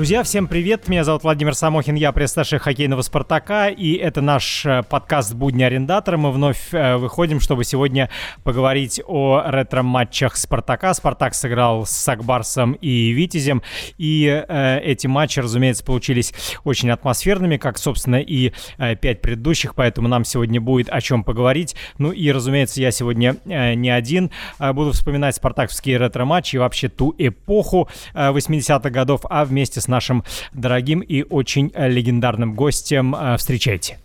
Друзья, всем привет! Меня зовут Владимир Самохин, я пресс-старший хоккейного «Спартака», и это наш э, подкаст «Будни арендатора». Мы вновь э, выходим, чтобы сегодня поговорить о ретро-матчах «Спартака». «Спартак» сыграл с «Сакбарсом» и «Витязем», и э, эти матчи, разумеется, получились очень атмосферными, как, собственно, и э, пять предыдущих, поэтому нам сегодня будет о чем поговорить. Ну и, разумеется, я сегодня э, не один, э, буду вспоминать спартаковские ретро-матчи и вообще ту эпоху э, 80-х годов, а вместе с нашим дорогим и очень легендарным гостем. Э, встречайте.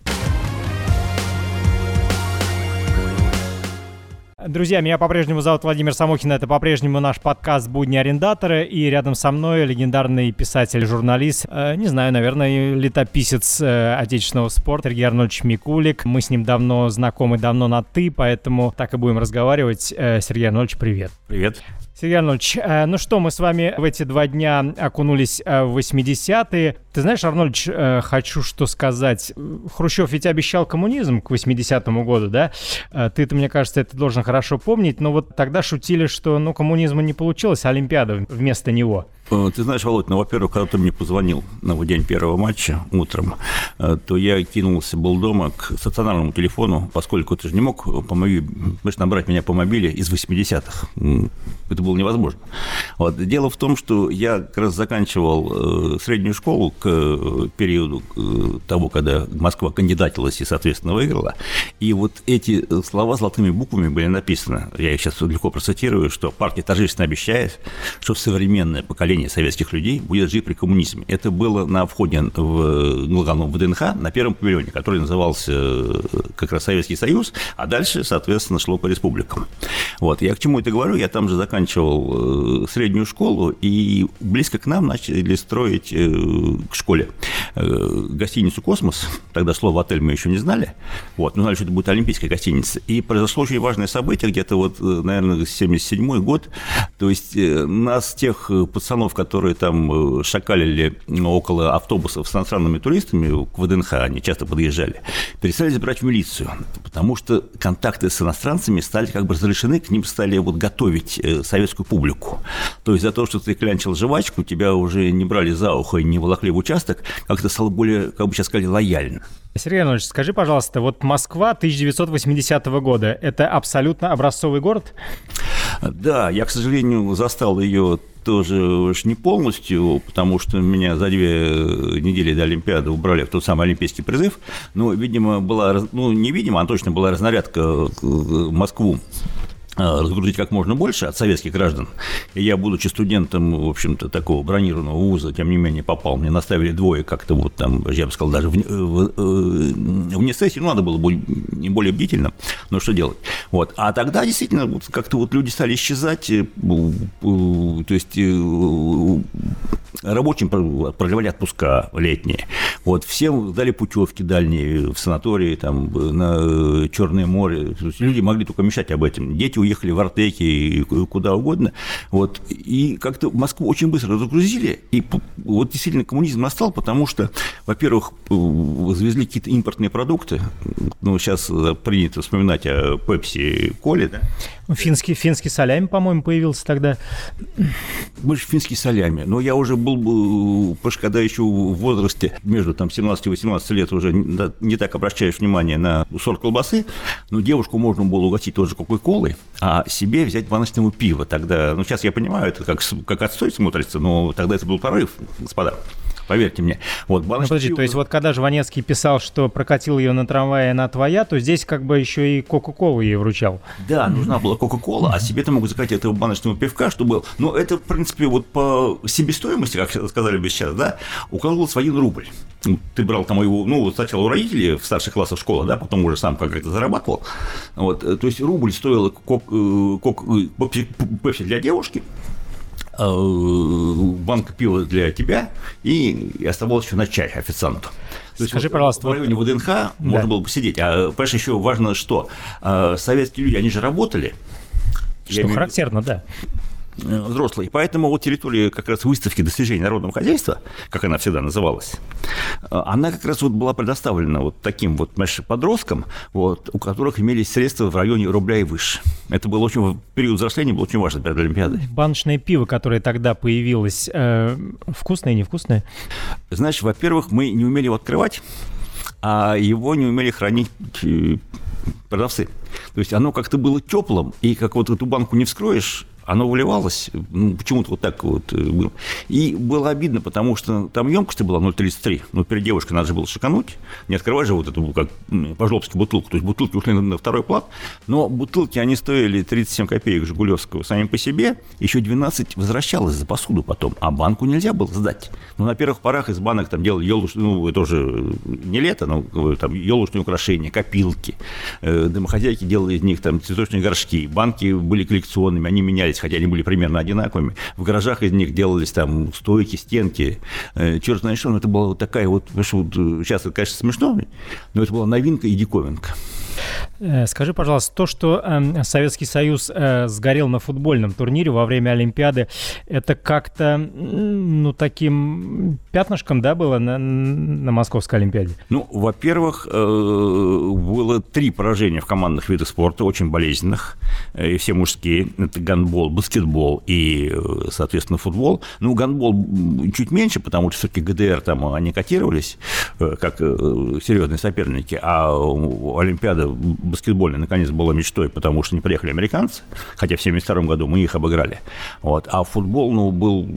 Друзья, меня по-прежнему зовут Владимир Самохин, это по-прежнему наш подкаст «Будни арендатора», и рядом со мной легендарный писатель-журналист, э, не знаю, наверное, летописец э, отечественного спорта Сергей Арнольдович Микулик. Мы с ним давно знакомы, давно на «ты», поэтому так и будем разговаривать. Э, Сергей Арнольдович, привет. Привет. Сергей Арнольдович, э, ну что, мы с вами в эти два дня окунулись э, в 80-е. Ты знаешь, Арнольдович, э, хочу что сказать. Хрущев ведь обещал коммунизм к 80-му году, да? Ты-то, мне кажется, это должен хорошо помнить, но вот тогда шутили, что, ну, коммунизма не получилось, а Олимпиада вместо него. Ты знаешь, Володь, ну, во-первых, когда ты мне позвонил на день первого матча утром, то я кинулся, был дома к стационарному телефону, поскольку ты же не мог по моей, знаешь, набрать меня по мобиле из 80-х. Это было невозможно. Вот. Дело в том, что я как раз заканчивал э, среднюю школу к периоду того, когда Москва кандидатилась и, соответственно, выиграла. И вот эти слова золотыми буквами были написаны, я их сейчас легко процитирую, что партия торжественно обещает, что современное поколение советских людей будет жить при коммунизме. Это было на входе в, в ДНХ на первом павильоне, который назывался э, как раз Советский Союз, а дальше, соответственно, шло по республикам. Вот. Я к чему это говорю? Я там же заканчивал э, среднюю школу, и близко к нам начали строить э, к школе гостиницу «Космос». Тогда слово «отель» мы еще не знали. Вот. Мы знали, что это будет олимпийская гостиница. И произошло очень важное событие, где-то вот, наверное, 77 год. То есть нас, тех пацанов, которые там э, шакалили около автобусов с иностранными туристами к ВДНХ, они часто подъезжали, перестали забирать в милицию, потому что контакты с иностранцами стали как бы разрешены, к ним стали вот готовить э, советскую публику. То есть за то, что ты клянчил жвачку, тебя уже не брали за ухо и не волокли в участок, как-то стало более, как бы сейчас сказали, лояльно. Сергей Иванович, скажи, пожалуйста, вот Москва 1980 года – это абсолютно образцовый город? Да, я, к сожалению, застал ее тоже уж не полностью, потому что меня за две недели до Олимпиады убрали в тот самый олимпийский призыв. Но, видимо, была, ну, не видимо, а точно была разнарядка в Москву разгрузить как можно больше от советских граждан. И я, будучи студентом, в общем-то, такого бронированного вуза, тем не менее, попал. Мне наставили двое как-то вот там, я бы сказал, даже в, в, в, вне сессии, ну, надо было быть не более бдительным, но что делать. Вот. А тогда действительно вот, как-то вот люди стали исчезать, э, то есть э, рабочим продлевали отпуска летние. Вот, всем дали путевки дальние в санатории, там, на Черное море. Люди могли только мечтать об этом. Дети уехали в Артеки и куда угодно. Вот, и как-то Москву очень быстро разгрузили. И вот действительно коммунизм настал, потому что, во-первых, завезли какие-то импортные продукты. Ну, сейчас принято вспоминать о Пепси, Коле, да? Финский, финский солями, по-моему, появился тогда. Больше финский солями. Но я уже был бы, когда еще в возрасте между там 17 и 18 лет уже не так обращаешь внимание на сорт колбасы, но девушку можно было угостить тоже кока-колой, а себе взять баночного пива. Тогда, ну сейчас я понимаю, это как, как отстой смотрится, но тогда это был прорыв, господа поверьте мне. Вот, ну, подожди, пива... то есть вот когда Жванецкий писал, что прокатил ее на трамвае, она твоя, то здесь как бы еще и Кока-Колу ей вручал. Да, нужна была Кока-Кола, а себе ты мог заказать этого баночного пивка, чтобы... Ну, это, в принципе, вот по себестоимости, как сказали бы сейчас, да, укладывался в один рубль. Ты брал там его, ну, сначала у родителей в старших классах школы, да, потом уже сам как-то зарабатывал. Вот, то есть рубль стоил кок, э, кок, э, пепси для девушки, Э, банка пива для тебя и оставалось еще на чай официанту. То Скажи, вот пожалуйста, в районе вот... ВДНХ да. можно было посидеть. А, понимаешь, еще важно, что э, советские люди, они же работали. Что Я характерно, имею... да. Взрослые. Поэтому вот территория как раз выставки достижений народного хозяйства, как она всегда называлась, она как раз вот была предоставлена вот таким вот подросткам, вот, у которых имелись средства в районе рубля и выше. Это был очень, период взросления был очень важен перед Олимпиадой. Баночное пиво, которое тогда появилось, э, вкусное, невкусное? Знаешь, во-первых, мы не умели его открывать, а его не умели хранить э, продавцы. То есть оно как-то было теплым, и как вот эту банку не вскроешь, оно выливалось, ну, почему-то вот так вот э, было. И было обидно, потому что там емкость была 0,33, но перед девушкой надо же было шикануть, не открывать же вот эту, как по-жлобски бутылку, то есть бутылки ушли на второй плат, но бутылки, они стоили 37 копеек Жигулевского сами по себе, еще 12 возвращалось за посуду потом, а банку нельзя было сдать. Ну, на первых порах из банок там делали елочные, ну, это уже не лето, но там елочные украшения, копилки, э, домохозяйки делали из них там цветочные горшки, банки были коллекционными, они менялись менялись, хотя они были примерно одинаковыми. В гаражах из них делались там стойки, стенки, э, черт знает что, но это была вот такая вот, вот, сейчас это, конечно, смешно, но это была новинка и диковинка. Э, скажи, пожалуйста, то, что э, Советский Союз э, сгорел на футбольном турнире во время Олимпиады, это как-то, ну, таким пятнышком, да, было на, на Московской Олимпиаде? Ну, во-первых, э, было три поражения в командных видах спорта, очень болезненных, э, и все мужские. Это гандбол, баскетбол и, э, соответственно, футбол. Ну, гандбол чуть меньше, потому что все-таки ГДР там они котировались как серьезные соперники, а Олимпиада баскетбольная наконец была мечтой, потому что не приехали американцы, хотя в 1972 году мы их обыграли. Вот. А футбол ну, был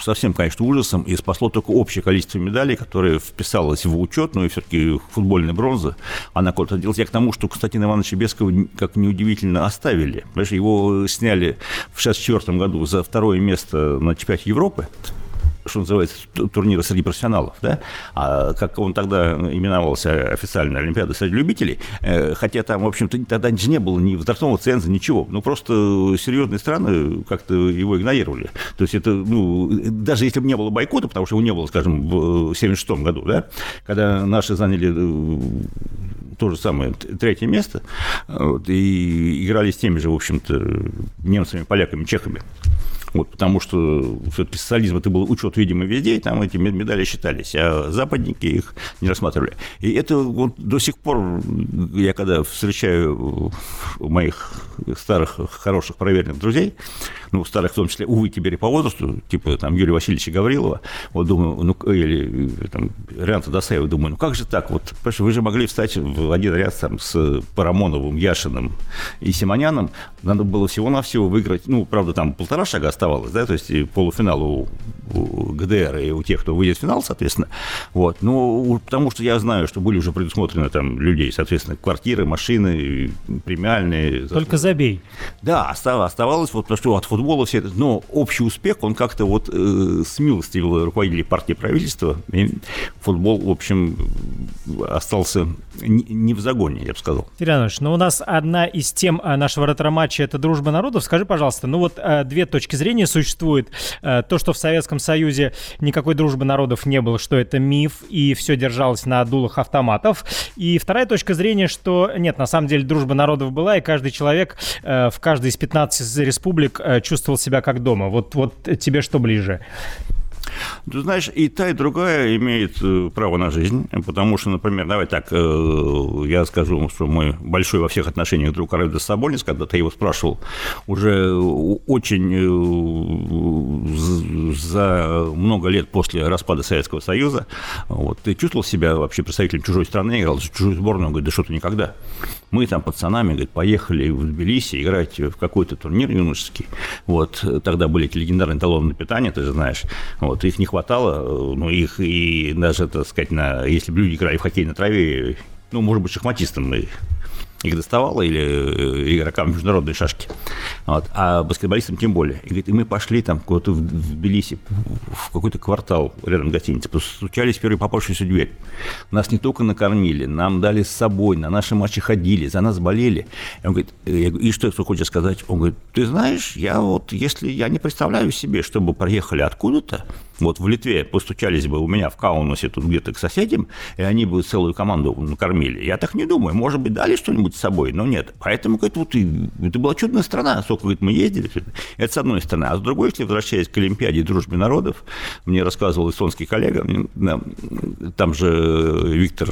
совсем, конечно, ужасом, и спасло только общее количество медалей, которое вписалось в учет, ну и все-таки футбольная бронза, она куда-то делась. Я к тому, что Константина Ивановича Бескова, как неудивительно, оставили. Понимаешь, его сняли в 1964 году за второе место на чемпионате Европы, что называется, турнира среди профессионалов, да, а как он тогда именовался официально Олимпиада среди любителей, э, хотя там, в общем-то, тогда не было ни возрастного ценза, ничего, ну, просто серьезные страны как-то его игнорировали. То есть это, ну, даже если бы не было бойкота, потому что его не было, скажем, в 76 году, да, когда наши заняли э, то же самое третье место, вот, и играли с теми же, в общем-то, немцами, поляками, чехами. Вот, потому что все-таки социализм это был учет, видимо, везде, и там эти медали считались, а западники их не рассматривали. И это вот до сих пор, я когда встречаю моих старых, хороших, проверенных друзей, ну, старых в том числе, увы, теперь и по возрасту, типа там Юрия Васильевича Гаврилова, вот думаю, ну, или там Рианта Досаева, думаю, ну как же так, вот, вы же могли встать в один ряд там с Парамоновым, Яшиным и Симоняном, надо было всего-навсего выиграть, ну, правда, там полтора шага осталось, оставалось, да, то есть полуфинал у, у ГДР и у тех, кто выйдет в финал, соответственно, вот, ну, потому что я знаю, что были уже предусмотрены там людей, соответственно, квартиры, машины, премиальные. Только забей. Да, оставалось, вот, потому что от футбола все это, но общий успех, он как-то вот э, смилостивил руководителей партии правительства, и футбол, в общем, остался не, не в загоне, я бы сказал. Иванович, ну у нас одна из тем а, нашего ретро-матча – это дружба народов. Скажи, пожалуйста, ну вот э, две точки зрения зрения существует. Э, то, что в Советском Союзе никакой дружбы народов не было, что это миф, и все держалось на дулах автоматов. И вторая точка зрения, что нет, на самом деле дружба народов была, и каждый человек э, в каждой из 15 республик э, чувствовал себя как дома. Вот, вот тебе что ближе? Ты знаешь, и та, и другая имеет э, право на жизнь, потому что, например, давай так, э, я скажу, что мой большой во всех отношениях друг Аральдо Сабонис, когда ты его спрашивал, уже очень э, за много лет после распада Советского Союза, вот, ты чувствовал себя вообще представителем чужой страны, играл за чужую сборную, говорит, да что-то никогда. Мы там пацанами, говорит, поехали в Тбилиси играть в какой-то турнир юношеский, вот, тогда были эти легендарные талоны на питание, ты же знаешь, вот, их не хватало, ну, их и даже, так сказать, на, если бы люди играли в хоккей на траве, ну, может быть, шахматистам их доставало, или э, игрокам международной шашки. Вот. А баскетболистам тем более. И, говорит, и мы пошли там куда-то в, в Тбилиси, в какой-то квартал рядом гостиницы, постучались в первую попавшуюся дверь. Нас не только накормили, нам дали с собой, на наши матчи ходили, за нас болели. И он говорит, я говорю, и что ты хочешь сказать? Он говорит, ты знаешь, я вот, если я не представляю себе, чтобы проехали откуда-то, Вот в Литве постучались бы у меня в Каунасе тут где-то к соседям, и они бы целую команду накормили. Я так не думаю. Может быть, дали что-нибудь с собой, но нет. Поэтому, говорит, вот и, это была чудная страна. Сколько, говорит, мы ездили. Это с одной стороны. А с другой, если возвращаясь к Олимпиаде дружбы народов, мне рассказывал эстонский коллега, там же Виктор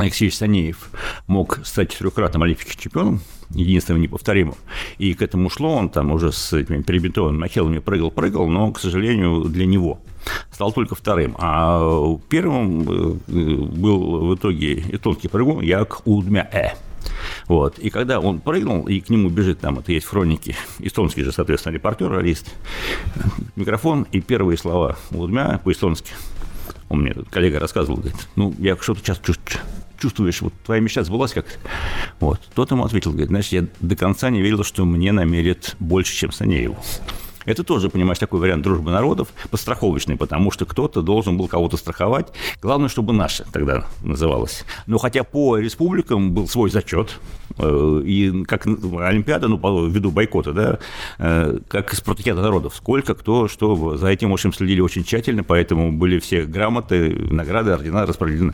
Алексей Санеев мог стать трехкратным олимпийским чемпионом, единственным неповторимым. И к этому шло, он там уже с этими перебинтованными махелами прыгал-прыгал, но, к сожалению, для него стал только вторым. А первым э, был в итоге эстонский прыгун Як Удмя Э. Вот. И когда он прыгнул, и к нему бежит, там это есть в хронике, эстонский же, соответственно, репортер, арист, микрофон, и первые слова Удмя по-эстонски. Он мне, тут коллега рассказывал, говорит, ну, я что-то сейчас чувствую чувствуешь, вот твоя мечта сбылась как Вот. Тот ему ответил, говорит, знаешь, я до конца не верил, что мне намерят больше, чем Санееву. Это тоже, понимаешь, такой вариант дружбы народов, постраховочный, потому что кто-то должен был кого-то страховать. Главное, чтобы наше тогда называлось. Но хотя по республикам был свой зачет, э, и как Олимпиада, ну, ввиду бойкота, да, э, как спартакиада народов, сколько, кто, что, за этим, в общем, следили очень тщательно, поэтому были все грамоты, награды, ордена распределены.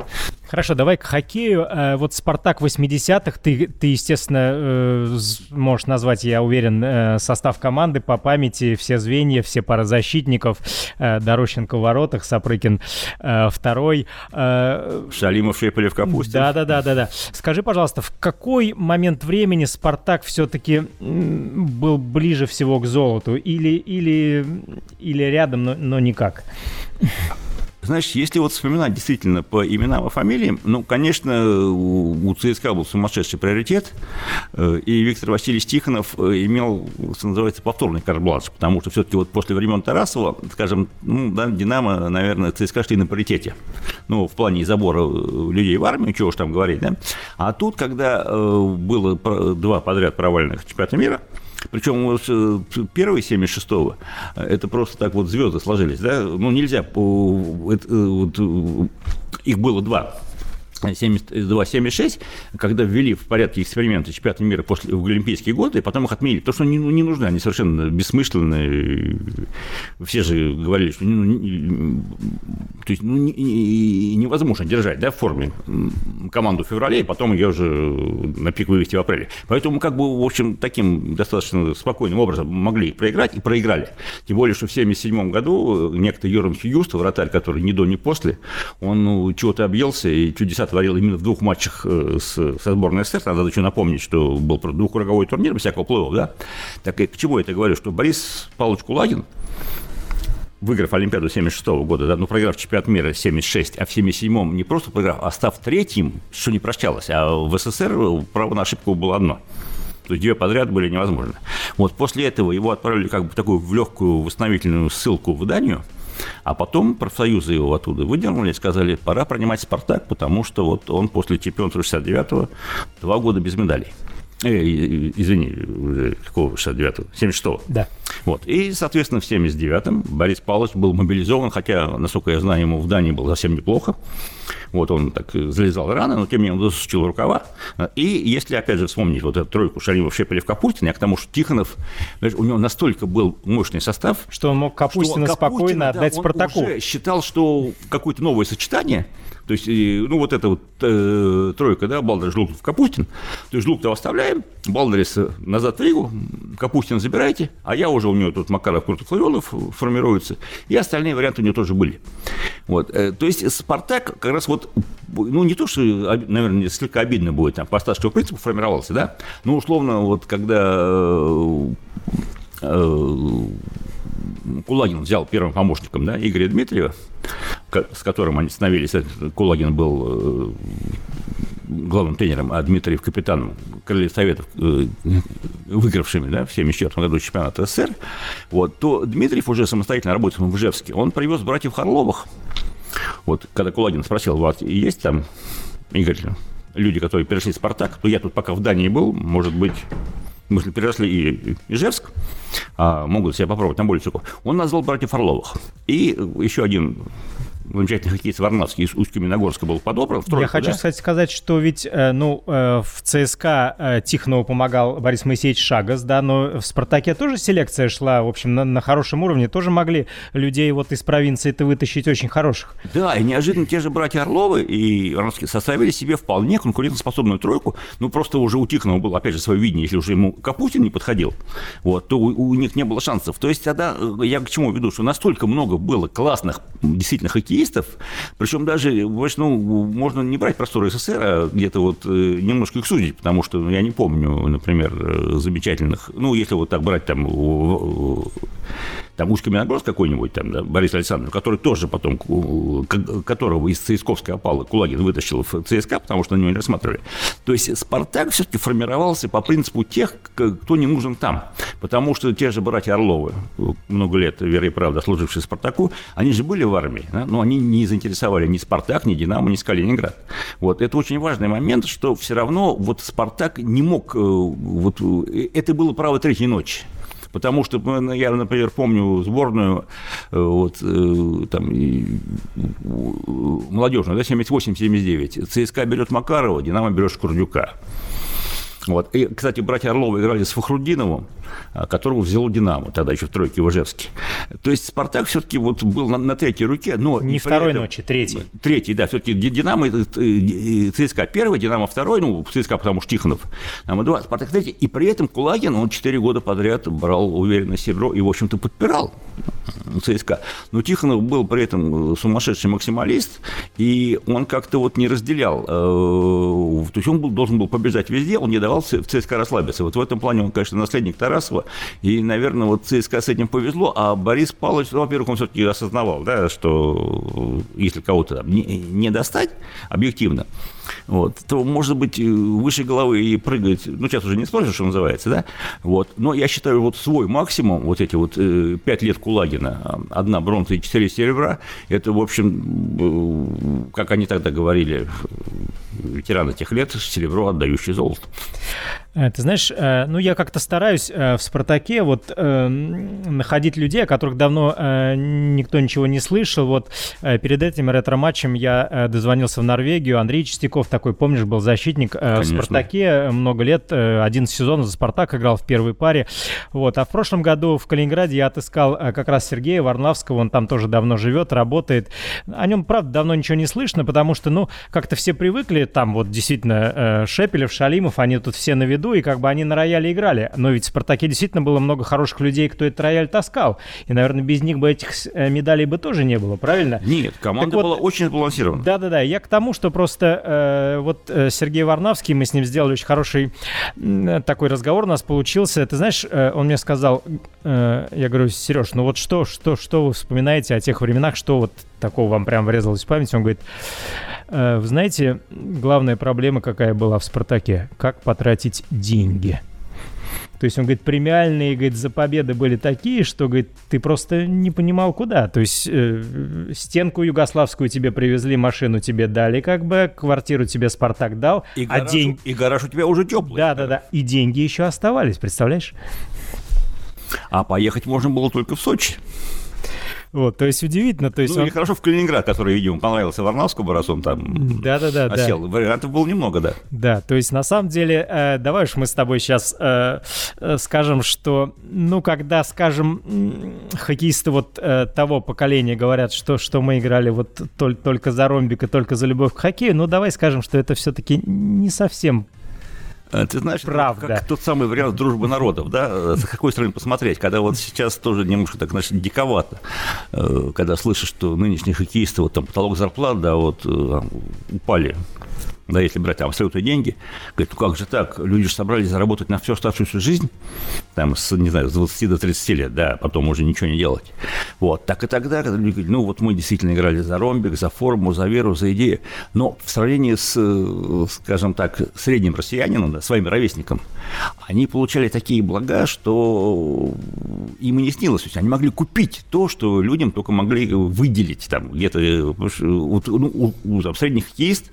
Хорошо, давай к хоккею. Э, вот «Спартак» 80-х, ты, ты, естественно, можешь назвать, я уверен, состав команды по памяти, все звенья, все пара защитников, э, Дорощенко в воротах, Сапрыкин э, второй. Э, Шалимов, Шепелев, Капустин. Да-да-да-да-да. Скажи, пожалуйста, в какой момент времени Спартак все-таки был ближе всего к золоту? Или, или, или рядом, но, но никак? Значит, если вот вспоминать действительно по именам и фамилиям, ну, конечно, у ЦСКА был сумасшедший приоритет, э, и Виктор Васильевич Тихонов э, имел, что называется, повторный карбланш, потому что все-таки вот после времен Тарасова, скажем, ну, да, Динамо, наверное, ЦСКА шли на паритете, ну, в плане забора э, людей в армию, чего уж там говорить, да, а тут, когда было два подряд провальных чемпионата мира, причем э, первый 76-го, это просто так вот звезды сложились, да, ну нельзя, вот, их было два 72-76, когда ввели в порядке эксперимента чемпионата мира после, в Олимпийские годы, и потом их отменили, потому что они ну, не нужны, они совершенно бессмысленные. Все же говорили, что ну, не, то есть, ну, не, невозможно держать да, в форме команду в феврале, и потом ее уже на пик вывести в апреле. Поэтому, как бы, в общем, таким достаточно спокойным образом могли проиграть, и проиграли. Тем более, что в 1977 году некто Юром Хьюст, вратарь, который ни до, ни после, он ну, чего-то объелся и чудеса творил именно в двух матчах э, с, со сборной СССР. Надо еще напомнить, что был двухкруговой турнир без всякого плей да? Так и к чему я это говорю? Что Борис Павлович Кулагин, выиграв Олимпиаду 76 года, да, ну, проиграв чемпионат мира 76, а в 77-м не просто проиграв, а став третьим, что не прощалось, а в СССР право на ошибку было одно. То есть две подряд были невозможны. Вот после этого его отправили как бы такую в легкую восстановительную ссылку в Данию – а потом профсоюзы его оттуда выдернули и сказали, пора принимать «Спартак», потому что вот он после чемпионства 69-го два года без медалей. Э, извини, какого 69-го? 76-го. Да. Вот. И, соответственно, в 79-м Борис Павлович был мобилизован, хотя, насколько я знаю, ему в Дании было совсем неплохо. Вот он так залезал рано, но тем не менее он засучил рукава. И если, опять же, вспомнить вот эту тройку Шалимов, Шепелев, Капустин, я к тому, что Тихонов, у него настолько был мощный состав, что он мог Капустина, что Капустина спокойно отдать да, Спартаку. Он уже считал, что какое-то новое сочетание – то есть, ну, вот эта вот э, тройка, да, Балдер, Жлуктов, Капустин. То есть, Жлуктова оставляем, Балдериса назад в Ригу, Капустин забирайте, а я уже у него тут Макаров, Крутов, Ларионов формируется, и остальные варианты у него тоже были. Вот. Э, то есть, Спартак как раз вот, ну, не то, что, наверное, несколько обидно будет, там, по статскому принципу формировался, да, но условно, вот, когда э, э Кулагин взял первым помощником да, Игоря Дмитриева, с которым они становились. Кулагин был э, главным тренером, а Дмитриев капитаном Крыльев Советов, э, выигравшими да, в 1974 году чемпионат СССР, вот, то Дмитриев уже самостоятельно работал в Ижевске. Он привез братьев Харловых. Вот, когда Кулагин спросил, у вас есть там, Игорь, люди, которые перешли в «Спартак», то я тут пока в Дании был, может быть, мы же переросли и Ижевск, а могут себя попробовать на более высоко. Он назвал братьев Орловых. И еще один замечательный хоккеист Варнавский из Усть-Каменогорска был подобран. Тройку, Я хочу, да? кстати, сказать, что ведь э, ну, э, в ЦСКА э, Тихонову помогал Борис Моисеевич Шагас, да, но в «Спартаке» тоже селекция шла, в общем, на, на хорошем уровне. Тоже могли людей вот из провинции-то вытащить очень хороших. Да, и неожиданно те же братья Орловы и Варнавский составили себе вполне конкурентоспособную тройку. Ну, просто уже у Тихонова было, опять же, свое видение, если уже ему Капутин не подходил, вот, то у, у них не было шансов. То есть тогда я к чему веду, что настолько много было классных действительно хоккеистов, причем даже, ну, можно не брать просторы СССР, а где-то вот э, немножко их судить, потому что я не помню, например, э, замечательных, ну, если вот так брать там там Усть-Каменогорск какой-нибудь, там, да, Борис Александрович, который тоже потом, которого из Цисковской опалы Кулагин вытащил в ЦСКА, потому что на него не рассматривали. То есть «Спартак» все-таки формировался по принципу тех, кто не нужен там. Потому что те же братья Орловы, много лет, верой и правда, служившие «Спартаку», они же были в армии, да? но они не заинтересовали ни «Спартак», ни «Динамо», ни «Калининград». Вот. Это очень важный момент, что все равно вот «Спартак» не мог... Э, вот, э, это было право третьей ночи. Потому что ну, я, например, помню сборную э, вот, э, там, молодежную, да, 78-79. ЦСКА берет Макарова, Динамо берет Шкурдюка. Вот. И, кстати, братья Орловы играли с Фахрудиновым, а, которого взял «Динамо», тогда еще в тройке в Ижевске. То есть «Спартак» все-таки вот был на, на третьей руке, но... Не второй этом... ночи, третий. Третий, да, все-таки «Динамо» и ЦСКА первый, «Динамо» второй, ну, ЦСКА, потому что Тихонов, «Динамо» два, «Спартак» третий. И при этом Кулагин, он четыре года подряд брал уверенное серебро и, в общем-то, подпирал ЦСКА. Но Тихонов был при этом сумасшедший максималист, и он как-то вот не разделял. Э, то есть он был, должен был побеждать везде, он не давал в ЦСКА расслабиться. Вот в этом плане он, конечно, наследник Тарасова, и, наверное, вот ЦСКА с этим повезло, а Борис Павлович, ну, во-первых, он все-таки осознавал, да, что если кого-то не, не достать объективно, вот, то, может быть, выше головы и прыгать, ну, сейчас уже не спросишь, что называется, да, вот, но я считаю, вот свой максимум, вот эти вот э, лет Кулагина, одна бронза и четыре серебра, это, в общем, э, как они тогда говорили, ветераны тех лет, серебро, отдающий золото. Э, ты знаешь, э, ну я как-то стараюсь э, в «Спартаке» вот находить людей, о которых давно никто ничего не слышал. Вот перед этим ретро-матчем я дозвонился в Норвегию. Андрей Чистяков такой, помнишь, был защитник Конечно. в «Спартаке» много лет, один сезон за «Спартак» играл в первой паре. Вот. А в прошлом году в Калининграде я отыскал как раз Сергея Варнавского, он там тоже давно живет, работает. О нем, правда, давно ничего не слышно, потому что, ну, как-то все привыкли, там вот действительно Шепелев, Шалимов, они тут все на виду, году, и как бы они на рояле играли. Но ведь в «Спартаке» действительно было много хороших людей, кто этот рояль таскал. И, наверное, без них бы этих э, медалей бы тоже не было, правильно? Нет, команда так была вот, очень сбалансирована. Да-да-да, я к тому, что просто э, вот э, Сергей Варнавский, мы с ним сделали очень хороший э, такой разговор у нас получился. Ты знаешь, э, он мне сказал, э, я говорю, Сереж, ну вот что, что, что вы вспоминаете о тех временах, что вот такого вам прям врезалось в память? Он говорит, Э, вы знаете, главная проблема какая была в «Спартаке»? Как потратить деньги? То есть он говорит, премиальные, говорит, за победы были такие, что, говорит, ты просто не понимал, куда. То есть э, стенку югославскую тебе привезли, машину тебе дали, как бы, квартиру тебе Спартак дал. И а гараж, день... и гараж у тебя уже теплый. Да-да-да. И деньги еще оставались, представляешь? А поехать можно было только в Сочи. Вот, то есть удивительно. То есть ну, он... и хорошо в Калининград, который, видимо, понравился Варнавскому, раз он там да-да-да, осел. Да. Вариантов было немного, да. Да, то есть на самом деле, э, давай уж мы с тобой сейчас э, э, скажем, что, ну, когда, скажем, хоккеисты вот э, того поколения говорят, что, что мы играли вот только, только за ромбик и только за любовь к хоккею, ну, давай скажем, что это все-таки не совсем ты знаешь, Правда. как тот самый вариант дружбы народов, да, с какой стороны посмотреть, когда вот сейчас тоже немножко так, значит, диковато, э, когда слышишь, что нынешние хоккеисты, вот там потолок зарплат, да, вот э, упали да, если брать там абсолютные деньги, говорит, ну как же так, люди же собрались заработать на всю оставшуюся жизнь, там, с, не знаю, с 20 до 30 лет, да, потом уже ничего не делать. Вот, так и тогда, когда люди говорят, ну вот мы действительно играли за ромбик, за форму, за веру, за идею, но в сравнении с, скажем так, средним россиянином, да, своим ровесником, они получали такие блага, что им и не снилось. То есть они могли купить то, что людям только могли выделить там где-то, вот, ну, у, у, там, средних хоккеист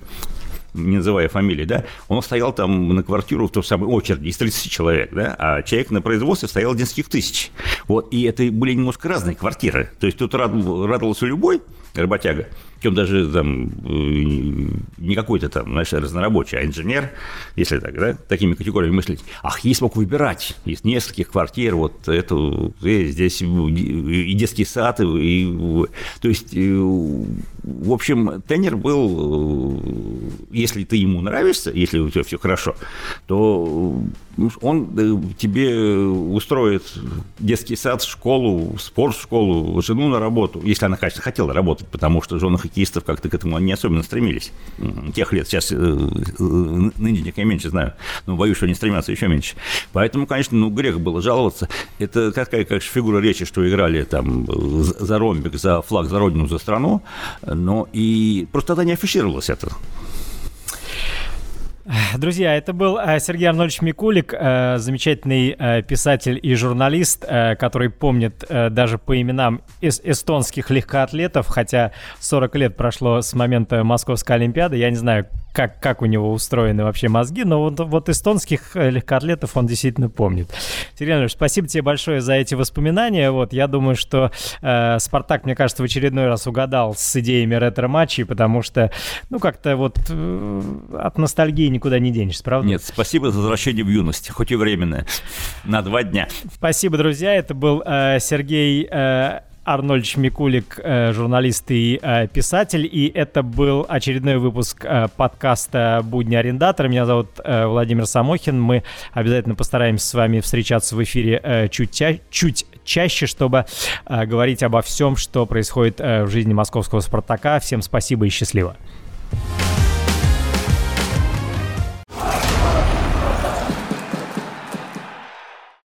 не называя фамилии, да, он стоял там на квартиру в той самой очереди из 30 человек, да, а человек на производстве стоял из нескольких тысяч. Вот, и это были немножко разные квартиры. То есть тут радовался любой, работяга. Причем даже там э, не какой-то там, знаешь, разнорабочий, а инженер, если так, да, такими категориями мыслить. Ах, есть мог выбирать из нескольких квартир, вот эту, э, здесь и детский сад, и, то есть, э, в общем, тренер был, если ты ему нравишься, если у тебя все хорошо, то он тебе устроит детский сад, школу, спортшколу, жену на работу, если она, конечно, хотела работать, потому что жены хоккеистов как-то к этому не особенно стремились. Тех лет сейчас э, э, нынешних я меньше знаю, но боюсь, что они стремятся еще меньше. Поэтому, конечно, ну, грех было жаловаться. Это какая, как фигура речи, что играли там за ромбик, за флаг, за родину, за страну, но и просто тогда не афишировалось это. Друзья, это был э, Сергей Арнольдович Микулик, э, замечательный э, писатель и журналист, который помнит даже по именам эстонских легкоатлетов, хотя 40 лет прошло с момента Московской Олимпиады. Я не знаю, как, как у него устроены вообще мозги, но вот, вот эстонских э, легкоатлетов он действительно помнит. Сергей Иванович, спасибо тебе большое за эти воспоминания. Вот, я думаю, что э, Спартак, мне кажется, в очередной раз угадал с идеями ретро-матчей, потому что, ну, как-то вот э, от ностальгии никуда не денешься, правда? Нет, спасибо за возвращение в юность, хоть и временное, на два дня. Спасибо, друзья. Это был э, Сергей э, Арнольд Микулик, э, журналист и э, писатель, и это был очередной выпуск э, подкаста «Будни арендатора». Меня зовут Владимир Самохин. Мы обязательно постараемся с вами встречаться в эфире чуть, ча- чуть чаще, чтобы говорить обо всем, что происходит в жизни московского «Спартака». Всем спасибо и счастливо.